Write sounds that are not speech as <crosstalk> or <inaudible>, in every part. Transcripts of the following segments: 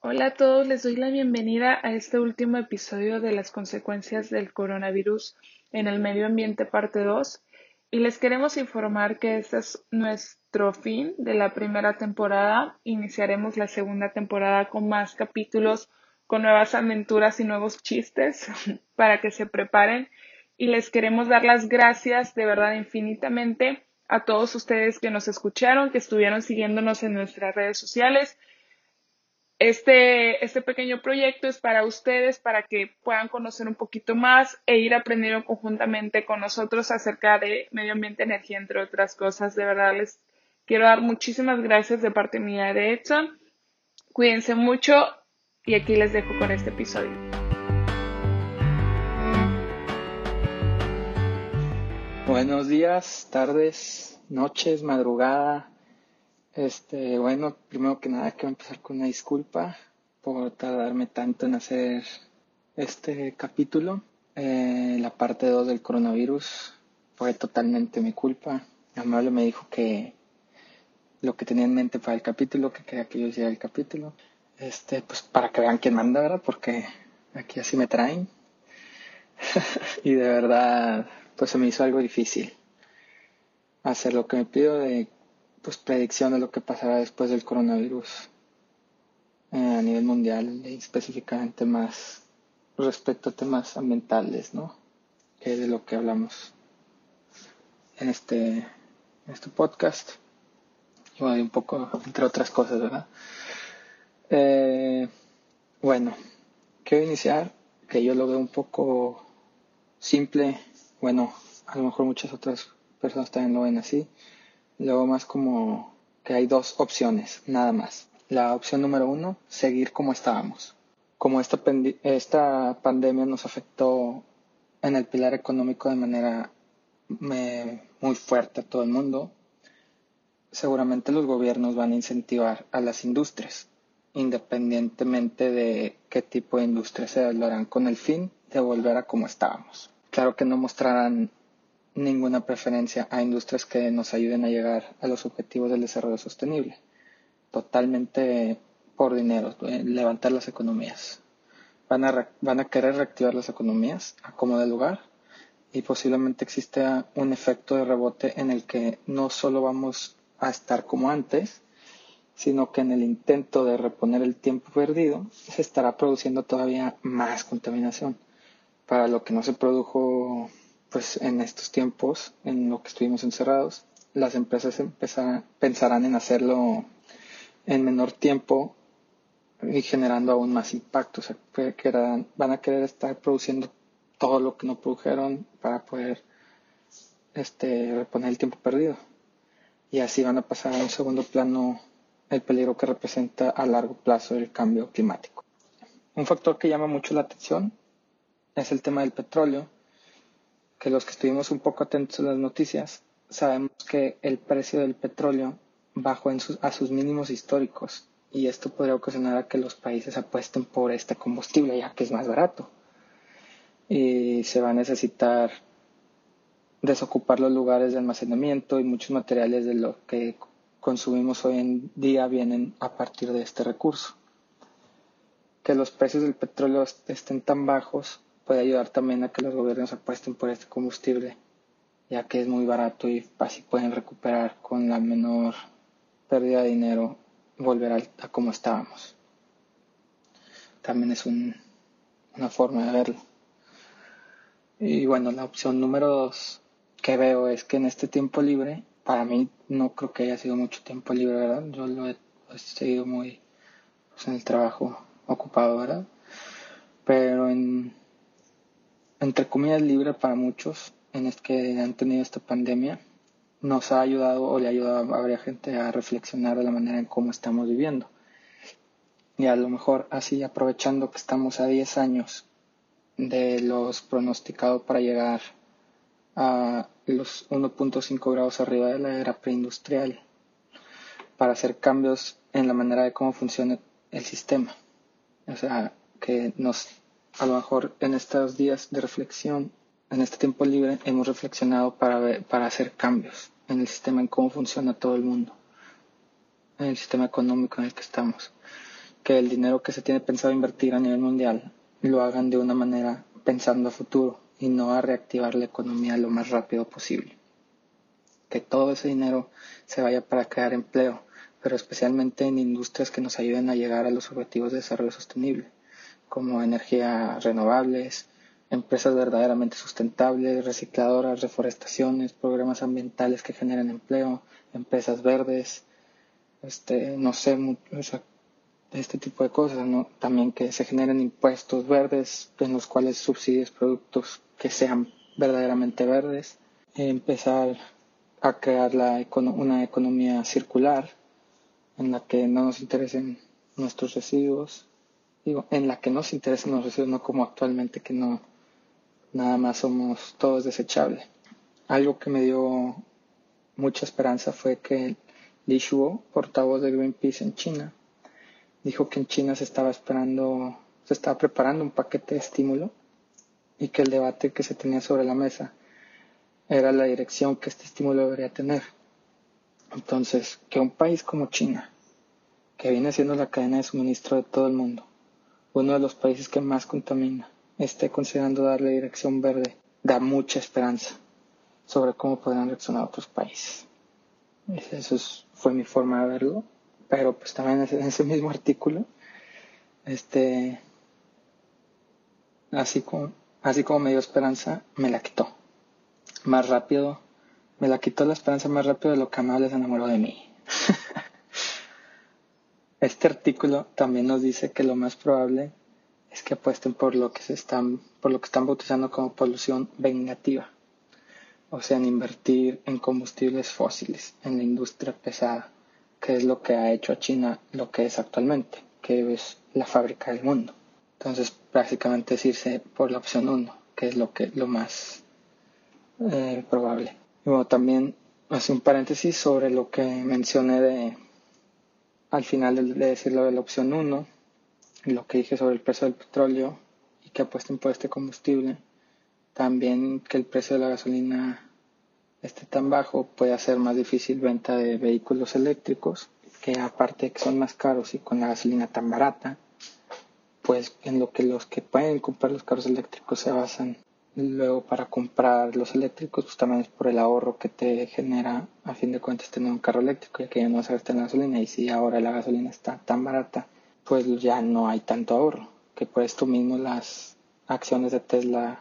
Hola a todos, les doy la bienvenida a este último episodio de las consecuencias del coronavirus en el medio ambiente parte 2 y les queremos informar que este es nuestro fin de la primera temporada. Iniciaremos la segunda temporada con más capítulos, con nuevas aventuras y nuevos chistes <laughs> para que se preparen y les queremos dar las gracias de verdad infinitamente a todos ustedes que nos escucharon, que estuvieron siguiéndonos en nuestras redes sociales este, este pequeño proyecto es para ustedes, para que puedan conocer un poquito más e ir aprendiendo conjuntamente con nosotros acerca de medio ambiente, energía, entre otras cosas. De verdad, les quiero dar muchísimas gracias de parte mía de Edson. Cuídense mucho y aquí les dejo con este episodio. Buenos días, tardes, noches, madrugada, este, bueno, primero que nada quiero empezar con una disculpa por tardarme tanto en hacer este capítulo. Eh, la parte 2 del coronavirus fue totalmente mi culpa. Amable me dijo que lo que tenía en mente para el capítulo, que quería que yo hiciera el capítulo. Este, pues para que vean quién manda, ¿verdad? Porque aquí así me traen. <laughs> y de verdad, pues se me hizo algo difícil hacer lo que me pido de pues predicción de lo que pasará después del coronavirus eh, a nivel mundial y específicamente más respecto a temas ambientales, ¿no? Que es de lo que hablamos en este, en este podcast. Y bueno, un poco, entre otras cosas, ¿verdad? Eh, bueno, quiero iniciar, que yo lo veo un poco simple, bueno, a lo mejor muchas otras personas también lo ven así, Luego más como que hay dos opciones, nada más. La opción número uno, seguir como estábamos. Como esta, esta pandemia nos afectó en el pilar económico de manera muy fuerte a todo el mundo, seguramente los gobiernos van a incentivar a las industrias, independientemente de qué tipo de industria sea, lo harán con el fin de volver a como estábamos. Claro que no mostrarán ninguna preferencia a industrias que nos ayuden a llegar a los objetivos del desarrollo sostenible. Totalmente por dinero, eh, levantar las economías. Van a, van a querer reactivar las economías a como de lugar y posiblemente exista un efecto de rebote en el que no solo vamos a estar como antes, sino que en el intento de reponer el tiempo perdido se estará produciendo todavía más contaminación. Para lo que no se produjo pues en estos tiempos, en lo que estuvimos encerrados, las empresas pensarán en hacerlo en menor tiempo y generando aún más impacto. O sea, que van a querer estar produciendo todo lo que no produjeron para poder este, reponer el tiempo perdido. Y así van a pasar a un segundo plano el peligro que representa a largo plazo el cambio climático. Un factor que llama mucho la atención es el tema del petróleo que los que estuvimos un poco atentos a las noticias sabemos que el precio del petróleo bajó en sus, a sus mínimos históricos y esto podría ocasionar a que los países apuesten por este combustible ya que es más barato y se va a necesitar desocupar los lugares de almacenamiento y muchos materiales de lo que consumimos hoy en día vienen a partir de este recurso. Que los precios del petróleo estén tan bajos puede ayudar también a que los gobiernos apuesten por este combustible, ya que es muy barato y así pueden recuperar con la menor pérdida de dinero, volver a, como estábamos. También es una forma de verlo. Y bueno, la opción número dos que veo es que en este tiempo libre, para mí no creo que haya sido mucho tiempo libre. Yo lo he, seguido muy pues, en el trabajo ocupado, ¿verdad? Pero en entre comillas, libre para muchos en es que han tenido esta pandemia, nos ha ayudado o le ha ayudado a varias gente a reflexionar de la manera en cómo estamos viviendo. Y a lo mejor así aprovechando que estamos a 10 años de los pronosticados para llegar a los 1.5 grados arriba de la era preindustrial, para hacer cambios en la manera de cómo funciona el sistema. O sea, que nos a lo mejor en estos días de reflexión, en este tiempo libre, hemos reflexionado para, para hacer cambios en el sistema, en cómo funciona todo el mundo, en el sistema económico en el que estamos. que el dinero que se tiene pensado invertir a nivel mundial lo hagan de una manera pensando a futuro y no a reactivar la economía lo más rápido posible. Que todo ese dinero se vaya para crear empleo, pero especialmente en industrias que nos ayuden a llegar a los objetivos de desarrollo sostenible, como energías renovables, empresas verdaderamente sustentables, recicladoras, reforestaciones, programas ambientales que generen empleo, empresas verdes, este, no sé, este tipo de cosas. También que se generen impuestos verdes en los cuales subsidies productos que sean verdaderamente verdes, empezar a crear la una economía circular en la que no nos interesen nuestros residuos, digo, en la que no se interesen los residuos, no como actualmente que no nada más somos todos desechables. Algo que me dio mucha esperanza fue que Li Shuo, portavoz de Greenpeace en China, dijo que en China se estaba esperando, se estaba preparando un paquete de estímulo y que el debate que se tenía sobre la mesa era la dirección que este estímulo debería tener. Entonces, que un país como China, que viene siendo la cadena de suministro de todo el mundo, uno de los países que más contamina, esté considerando darle dirección verde, da mucha esperanza sobre cómo podrán reaccionar otros países. Eso fue mi forma de verlo, pero pues también en ese mismo artículo, este, así como, así como me dio esperanza, me la quitó. Más rápido, me la quitó la esperanza más rápido de lo que Amable se enamoró de mí. <laughs> este artículo también nos dice que lo más probable es que apuesten por lo que se están, por lo que están bautizando como polución vengativa. O sea, en invertir en combustibles fósiles, en la industria pesada, que es lo que ha hecho a China lo que es actualmente, que es la fábrica del mundo. Entonces, básicamente es irse por la opción 1, que es lo que lo más eh, probable. Y bueno, también hace un paréntesis sobre lo que mencioné de al final de, de decirlo de la opción 1 lo que dije sobre el precio del petróleo y que apuesten por este combustible, también que el precio de la gasolina esté tan bajo puede hacer más difícil venta de vehículos eléctricos, que aparte que son más caros y con la gasolina tan barata, pues en lo que los que pueden comprar los carros eléctricos se basan luego para comprar los eléctricos, pues también es por el ahorro que te genera a fin de cuentas tener un carro eléctrico, ya que ya no vas a en gasolina y si ahora la gasolina está tan barata, pues ya no hay tanto ahorro, que por esto mismo las acciones de Tesla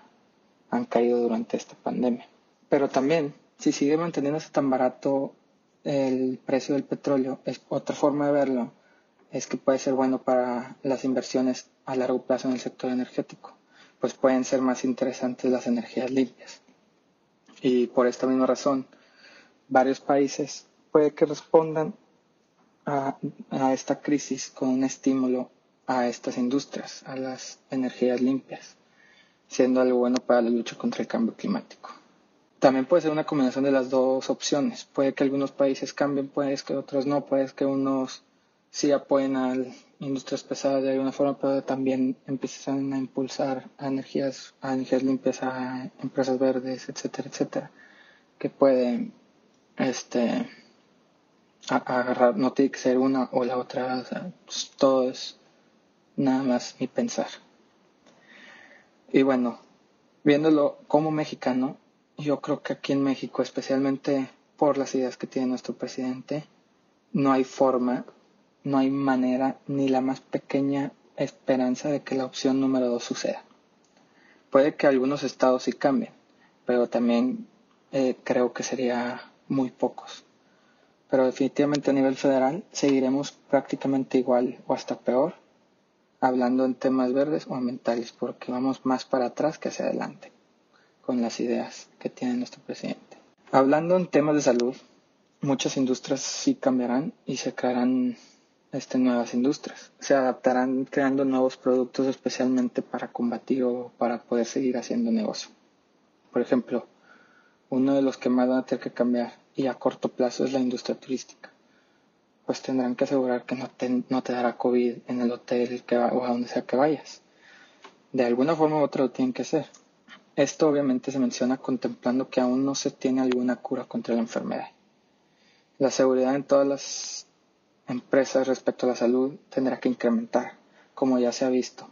han caído durante esta pandemia. Pero también, si sigue manteniéndose tan barato el precio del petróleo, es otra forma de verlo, es que puede ser bueno para las inversiones a largo plazo en el sector energético, pues pueden ser más interesantes las energías limpias. Y por esta misma razón, varios países puede que respondan a, esta crisis con un estímulo a estas industrias, a las energías limpias, siendo algo bueno para la lucha contra el cambio climático. También puede ser una combinación de las dos opciones. Puede que algunos países cambien, puede que otros no, puede que unos sí apoyen a industrias pesadas de alguna forma, pero también empiezan a impulsar a energías, a energías limpias, a empresas verdes, etcétera, etcétera, que pueden este, agarrar, no tiene que ser una o la otra, pues, todo es nada más mi pensar. Y bueno, viéndolo como mexicano, yo creo que aquí en México, especialmente por las ideas que tiene nuestro presidente, no hay forma, no hay manera ni la más pequeña esperanza de que la opción número dos suceda. Puede que algunos estados sí cambien, pero también eh, creo que sería muy pocos pero definitivamente a nivel federal seguiremos prácticamente igual o hasta peor hablando en temas verdes o ambientales porque vamos más para atrás que hacia adelante con las ideas que tiene nuestro presidente. Hablando en temas de salud, muchas industrias sí cambiarán y se crearán este, nuevas industrias. Se adaptarán creando nuevos productos especialmente para combatir o para poder seguir haciendo negocio. Por ejemplo, uno de los que más van a tener que cambiar y a corto plazo es la industria turística. Pues tendrán que asegurar que no te, no te dará COVID en el hotel que o a donde sea que vayas. De alguna forma u otra lo tienen que hacer. Esto obviamente se menciona contemplando que aún no se tiene alguna cura contra la enfermedad. La seguridad en todas las empresas respecto a la salud tendrá que incrementar, como ya se ha visto.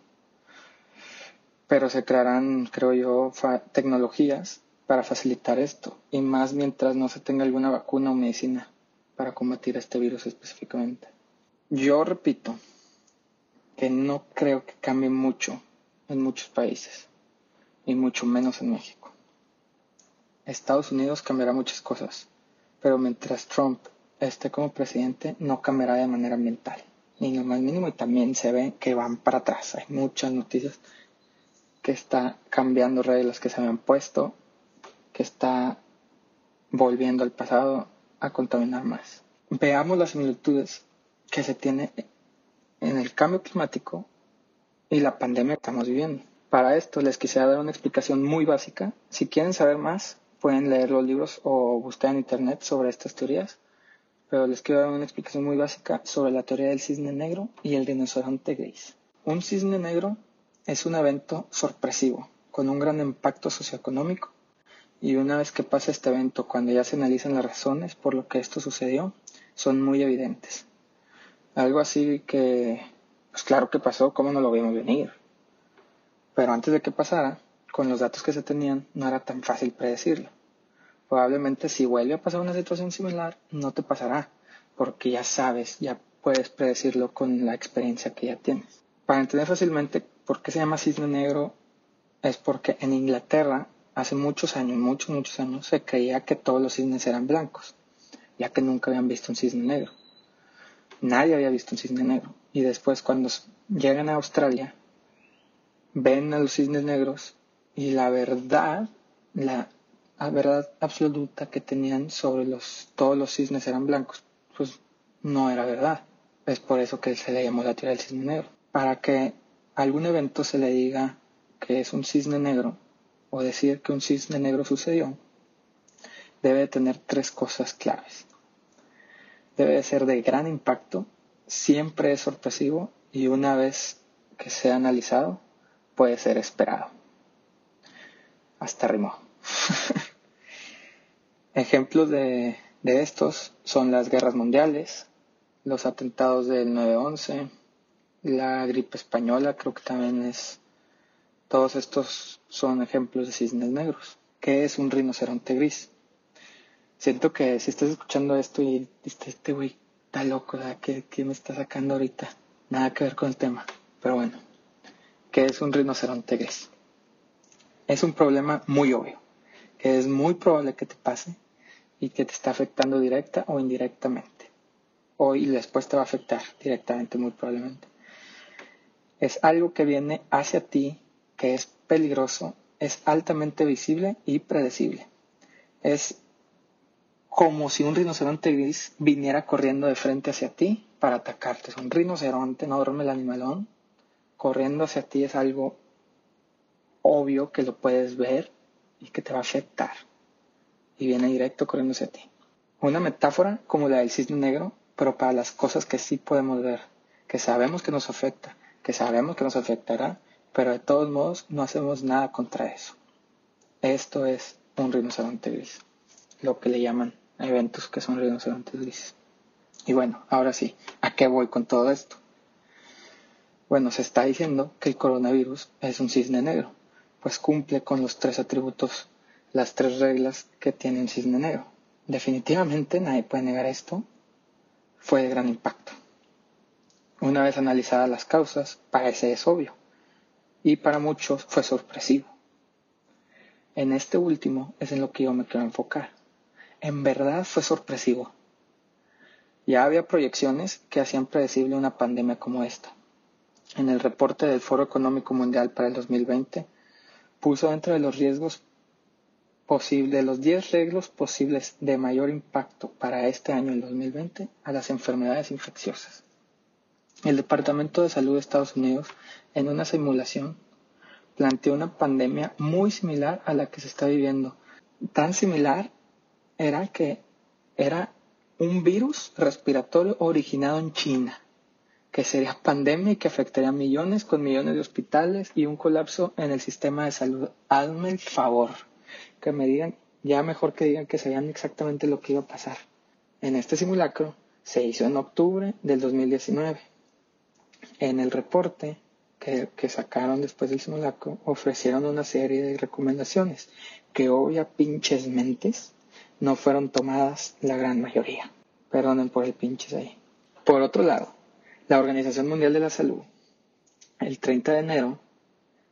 Pero se crearán, creo yo, tecnologías para facilitar esto, y más mientras no se tenga alguna vacuna o medicina para combatir este virus específicamente. Yo repito que no creo que cambie mucho en muchos países, y mucho menos en México. Estados Unidos cambiará muchas cosas, pero mientras Trump esté como presidente no cambiará de manera ambiental, ni lo más mínimo, y también se ve que van para atrás. Hay muchas noticias que está cambiando reglas que se habían puesto, que está volviendo al pasado a contaminar más. Veamos las similitudes que se tiene en el cambio climático y la pandemia que estamos viviendo. Para esto les quisiera dar una explicación muy básica. Si quieren saber más, pueden leer los libros o buscar en internet sobre estas teorías. Pero les quiero dar una explicación muy básica sobre la teoría del cisne negro y el rinoceronte gris. Un cisne negro es un evento sorpresivo, con un gran impacto socioeconómico. Y una vez que pasa este evento, cuando ya se analizan las razones por lo que esto sucedió, son muy evidentes. Algo así que, pues claro que pasó, ¿cómo no lo vimos venir? Pero antes de que pasara, con los datos que se tenían, no era tan fácil predecirlo. Probablemente si vuelve a pasar una situación similar, no te pasará, porque ya sabes, ya puedes predecirlo con la experiencia que ya tienes. Para entender fácilmente por qué se llama cisne negro, es porque en Inglaterra, hace muchos años, muchos, muchos años, se creía que todos los cisnes eran blancos, ya que nunca habían visto un cisne negro. Nadie había visto un cisne negro. Y después cuando llegan a Australia, ven a los cisnes negros y la verdad, la, verdad absoluta que tenían sobre los, todos los cisnes eran blancos, pues no era verdad. Es por eso que se le llamó la teoría del cisne negro. Para que algún evento se le diga que es un cisne negro o decir que un cisne negro sucedió, debe tener tres cosas claves. Debe ser de gran impacto, siempre es sorpresivo y una vez que sea analizado, puede ser esperado. Hasta rimó. <laughs> Ejemplos de, de, estos son las guerras mundiales, los atentados del 9-11, la gripe española, creo que también es... Todos estos son ejemplos de cisnes negros. ¿Qué es un rinoceronte gris? Siento que si estás escuchando esto y dices, este güey está loco, ¿Qué, ¿Qué me está sacando ahorita? Nada que ver con el tema. Pero bueno, que es un rinoceronte gris. Es un problema muy obvio, es muy probable que te pase y que te está afectando directa o indirectamente. O y después te va a afectar directamente, muy probablemente. Es algo que viene hacia ti, que es peligroso, es altamente visible y predecible. Es como si un rinoceronte gris viniera corriendo de frente hacia ti para atacarte. Es un rinoceronte, no duerme el animalón, corriendo hacia ti es algo obvio que lo puedes ver y que te va a afectar. Y viene directo corriendo hacia ti. Una metáfora como la del cisne negro, pero para las cosas que sí podemos ver, que sabemos que nos afecta, que sabemos que nos afectará, pero de todos modos no hacemos nada contra eso. Esto es un rinoceronte gris, lo que le llaman eventos que son rinocerontes grises. Y bueno, ahora sí, ¿a qué voy con todo esto? Bueno, se está diciendo que el coronavirus es un cisne negro, pues cumple con los tres atributos, las tres reglas que tiene un cisne negro. Definitivamente nadie puede negar esto. Fue de gran impacto. Una vez analizadas las causas, parece es obvio. Y para muchos fue sorpresivo. En este último es en lo que yo me quiero enfocar. En verdad fue sorpresivo. Ya había proyecciones que hacían predecible una pandemia como esta en el reporte del Foro Económico Mundial para el 2020, puso dentro de los riesgos posibles, de los 10 riesgos posibles de mayor impacto para este año, el 2020, a las enfermedades infecciosas. El Departamento de Salud de Estados Unidos, en una simulación, planteó una pandemia muy similar a la que se está viviendo. Tan similar era que era un virus respiratorio originado en China que sería pandemia y que afectaría a millones con millones de hospitales y un colapso en el sistema de salud. Hazme el favor, que me digan, ya mejor que digan que sabían exactamente lo que iba a pasar. En este simulacro se hizo en octubre del 2019. En el reporte que, que sacaron después del simulacro ofrecieron una serie de recomendaciones que obvia pinches mentes no fueron tomadas la gran mayoría. Perdonen por el pinches ahí. Por otro lado, la Organización Mundial de la Salud, el 30 de enero,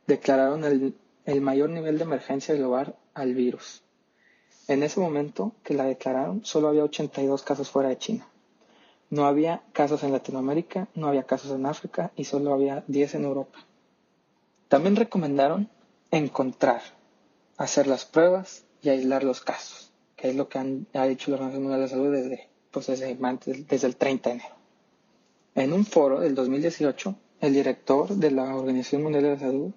declararon el, el mayor nivel de emergencia global al virus. En ese momento que la declararon, solo había 82 casos fuera de China. No había casos en Latinoamérica, no había casos en África y solo había 10 en Europa. También recomendaron encontrar, hacer las pruebas y aislar los casos, que es lo que han, ha dicho la Organización Mundial de la Salud desde, pues desde, desde el 30 de enero. En un foro del 2018, el director de la Organización Mundial de la Salud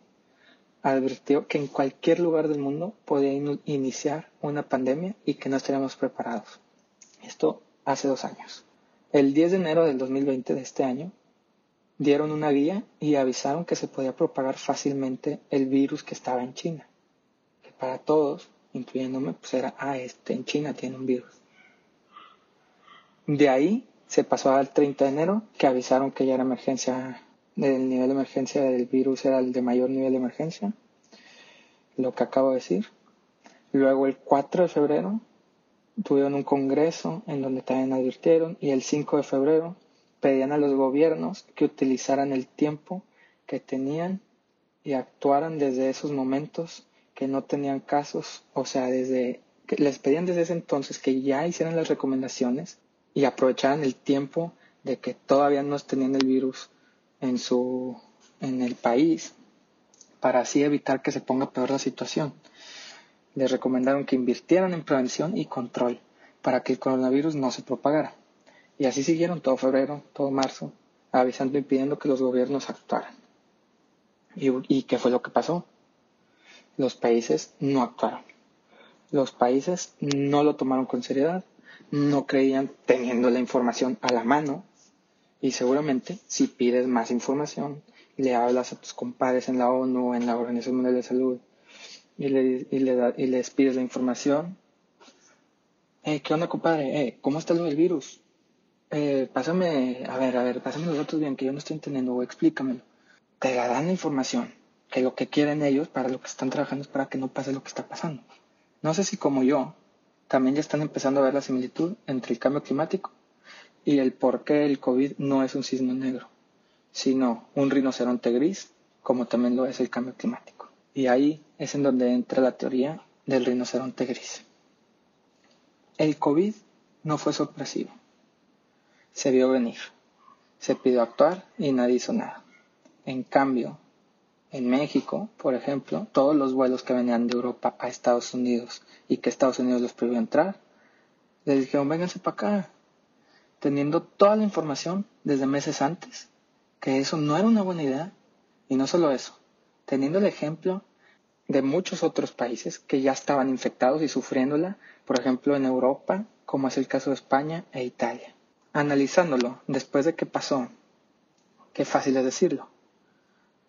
advirtió que en cualquier lugar del mundo podía in iniciar una pandemia y que no estaríamos preparados. Esto hace dos años. El 10 de enero del 2020 de este año, dieron una guía y avisaron que se podía propagar fácilmente el virus que estaba en China. Que para todos, incluyéndome, pues era, ah, este en China tiene un virus. De ahí se pasó al 30 de enero, que avisaron que ya era emergencia el nivel de emergencia del virus era el de mayor nivel de emergencia, lo que acabo de decir. Luego el 4 de febrero tuvieron un congreso en donde también advirtieron y el 5 de febrero pedían a los gobiernos que utilizaran el tiempo que tenían y actuaran desde esos momentos que no tenían casos, o sea, desde que les pedían desde ese entonces que ya hicieran las recomendaciones y aprovecharan el tiempo de que todavía no tenían el virus en, su, en el país para así evitar que se ponga peor la situación. Les recomendaron que invirtieran en prevención y control para que el coronavirus no se propagara. Y así siguieron todo febrero, todo marzo, avisando y pidiendo que los gobiernos actuaran. ¿Y, y qué fue lo que pasó? Los países no actuaron. Los países no lo tomaron con seriedad, no creían teniendo la información a la mano y seguramente si pides más información, le hablas a tus compadres en la ONU en la Organización Mundial de Salud y, le, y, le y les pides la información. Eh, ¿Qué onda, compadre? Eh, ¿Cómo está lo del virus? Eh, pásame, a ver, a ver, pásame los datos bien, que yo no estoy entendiendo, o explícamelo. Te la dan la información, que lo que quieren ellos, para lo que están trabajando, es para que no pase lo que está pasando. No sé si como yo, también ya están empezando a ver la similitud entre el cambio climático y el por qué el COVID no es un cisne negro, sino un rinoceronte gris, como también lo es el cambio climático. Y ahí es en donde entra la teoría del rinoceronte gris. El COVID no fue sorpresivo. Se vio venir. Se pidió actuar y nadie hizo nada. En cambio, en México, por ejemplo, todos los vuelos que venían de Europa a Estados Unidos y que Estados Unidos los prohibió entrar, les dijeron, vénganse para acá, teniendo toda la información desde meses antes, que eso no era una buena idea, y no solo eso, teniendo el ejemplo de muchos otros países que ya estaban infectados y sufriéndola, por ejemplo en Europa, como es el caso de España e Italia. Analizándolo después de que pasó, qué fácil es decirlo,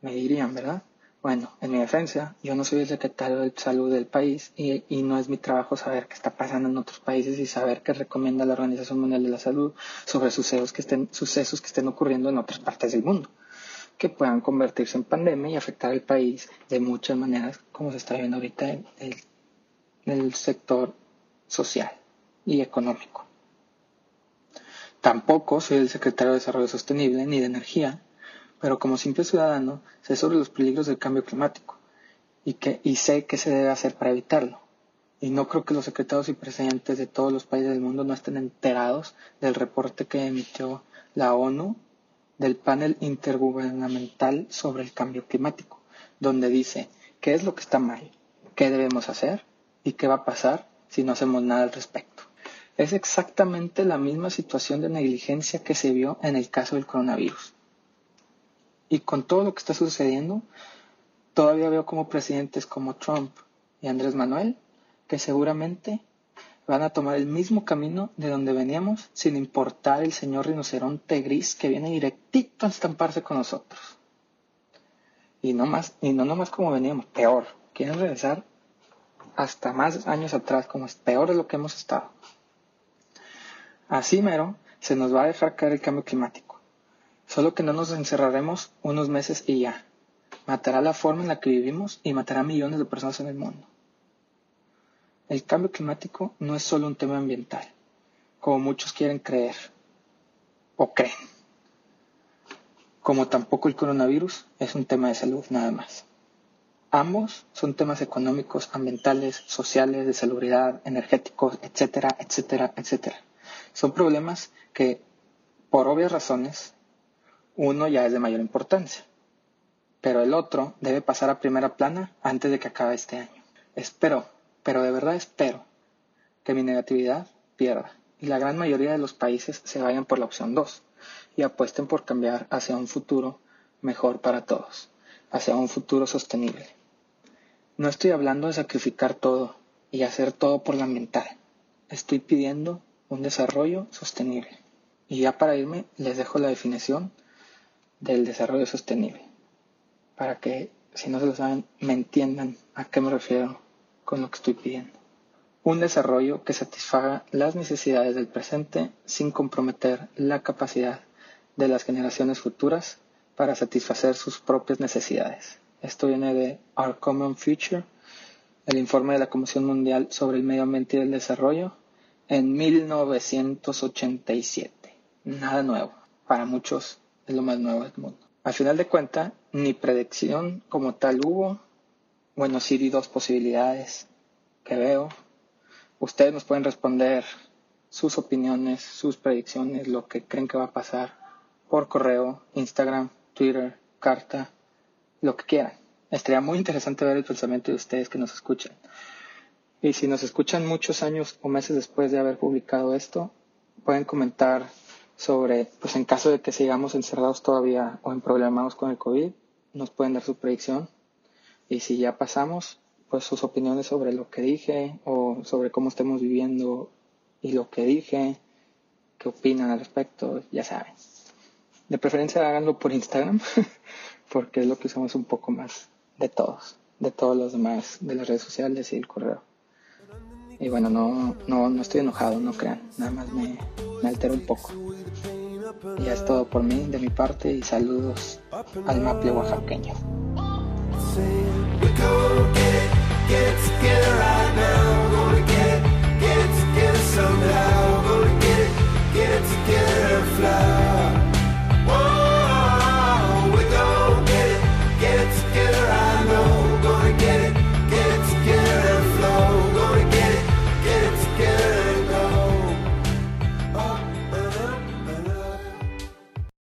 me dirían, ¿verdad? Bueno, en mi defensa, yo no soy el secretario de salud del país y, no es mi trabajo saber qué está pasando en otros países y saber qué recomienda la Organización Mundial de la Salud sobre sucesos que estén, sucesos que estén ocurriendo en otras partes del mundo, que puedan convertirse en pandemia y afectar al país de muchas maneras, como se está viendo ahorita en el sector social y económico. Tampoco soy el secretario de Desarrollo Sostenible ni de Energía pero como simple ciudadano sé sobre los peligros del cambio climático y, que, y sé qué se debe hacer para evitarlo. Y no creo que los secretarios y presidentes de todos los países del mundo no estén enterados del reporte que emitió la ONU del panel intergubernamental sobre el cambio climático, donde dice qué es lo que está mal, qué debemos hacer y qué va a pasar si no hacemos nada al respecto. Es exactamente la misma situación de negligencia que se vio en el caso del coronavirus. Y con todo lo que está sucediendo, todavía veo como presidentes como Trump y Andrés Manuel, que seguramente van a tomar el mismo camino de donde veníamos, sin importar el señor rinoceronte gris que viene directito a estamparse con nosotros. Y no más, y no nomás como veníamos, peor. Quieren regresar hasta más años atrás, como es peor de lo que hemos estado. Así mero, Se nos va a dejar caer el cambio climático. Solo que no nos encerraremos unos meses y ya. Matará la forma en la que vivimos y matará millones de personas en el mundo. El cambio climático no es solo un tema ambiental, como muchos quieren creer o creen. Como tampoco el coronavirus es un tema de salud nada más. Ambos son temas económicos, ambientales, sociales, de salubridad, energéticos, etcétera, etcétera, etcétera. Son problemas que, por obvias razones, uno ya es de mayor importancia, pero el otro debe pasar a primera plana antes de que acabe este año. Espero pero de verdad espero que mi negatividad pierda y la gran mayoría de los países se vayan por la opción 2 y apuesten por cambiar hacia un futuro mejor para todos, hacia un futuro sostenible. No estoy hablando de sacrificar todo y hacer todo por la mental. Estoy pidiendo un desarrollo sostenible. Y ya para irme les dejo la definición del desarrollo sostenible, para que si no se lo saben me entiendan a qué me refiero con lo que estoy pidiendo. Un desarrollo que satisfaga las necesidades del presente sin comprometer la capacidad de las generaciones futuras para satisfacer sus propias necesidades. Esto viene de Our Common Future, el informe de la Comisión Mundial sobre el Medio Ambiente y el Desarrollo en 1987. Nada nuevo. Para muchos es lo más nuevo del mundo. Al final de cuentas, ni predicción como tal hubo, bueno, sí di dos posibilidades que veo. Ustedes nos pueden responder sus opiniones, sus predicciones, lo que creen que va a pasar por correo, Instagram, Twitter, carta, lo que quieran. Estaría muy interesante ver el pensamiento de ustedes que nos escuchan. Y si nos escuchan muchos años o meses después de haber publicado esto, pueden comentar sobre, pues en caso de que sigamos encerrados todavía o en problemados con el COVID, nos pueden dar su predicción y si ya pasamos, pues sus opiniones sobre lo que dije o sobre cómo estemos viviendo y lo que dije, qué opinan al respecto, ya saben. De preferencia háganlo por Instagram, <laughs> porque es lo que usamos un poco más de todos, de todos los demás, de las redes sociales y el correo. Y bueno, no, no, no estoy enojado, no crean, nada más me, me altero un poco. Y es todo por mí, de mi parte, y saludos al maple oaxaqueño.